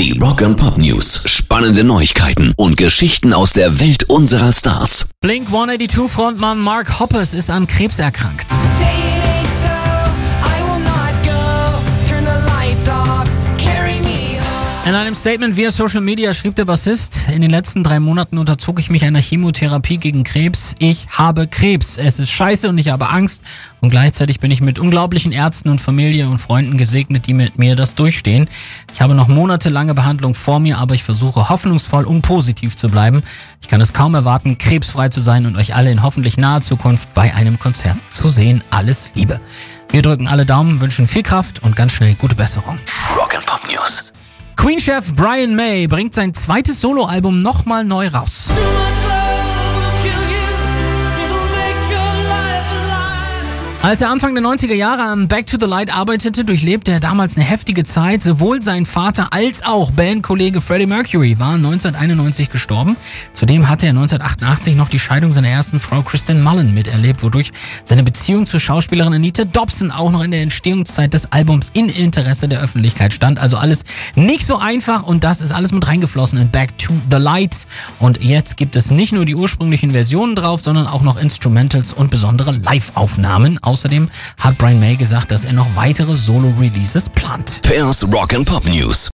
Die Rock and Pop News. Spannende Neuigkeiten und Geschichten aus der Welt unserer Stars. Blink 182 Frontmann Mark Hoppers ist an Krebs erkrankt. In einem Statement via Social Media schrieb der Bassist, in den letzten drei Monaten unterzog ich mich einer Chemotherapie gegen Krebs. Ich habe Krebs. Es ist scheiße und ich habe Angst. Und gleichzeitig bin ich mit unglaublichen Ärzten und Familie und Freunden gesegnet, die mit mir das durchstehen. Ich habe noch monatelange Behandlung vor mir, aber ich versuche hoffnungsvoll und positiv zu bleiben. Ich kann es kaum erwarten, krebsfrei zu sein und euch alle in hoffentlich naher Zukunft bei einem Konzert zu sehen. Alles Liebe. Wir drücken alle Daumen, wünschen viel Kraft und ganz schnell gute Besserung. Rock and Pop News. Queen-Chef Brian May bringt sein zweites Soloalbum nochmal neu raus. Als er Anfang der 90er Jahre am Back to the Light arbeitete, durchlebte er damals eine heftige Zeit. Sowohl sein Vater als auch Bandkollege Freddie Mercury waren 1991 gestorben. Zudem hatte er 1988 noch die Scheidung seiner ersten Frau Kristen Mullen miterlebt, wodurch seine Beziehung zur Schauspielerin Anita Dobson auch noch in der Entstehungszeit des Albums in Interesse der Öffentlichkeit stand. Also alles nicht so einfach und das ist alles mit reingeflossen in Back to the Light. Und jetzt gibt es nicht nur die ursprünglichen Versionen drauf, sondern auch noch Instrumentals und besondere Live-Aufnahmen Außerdem hat Brian May gesagt, dass er noch weitere Solo-Releases plant. Pairs Rock and Pop News.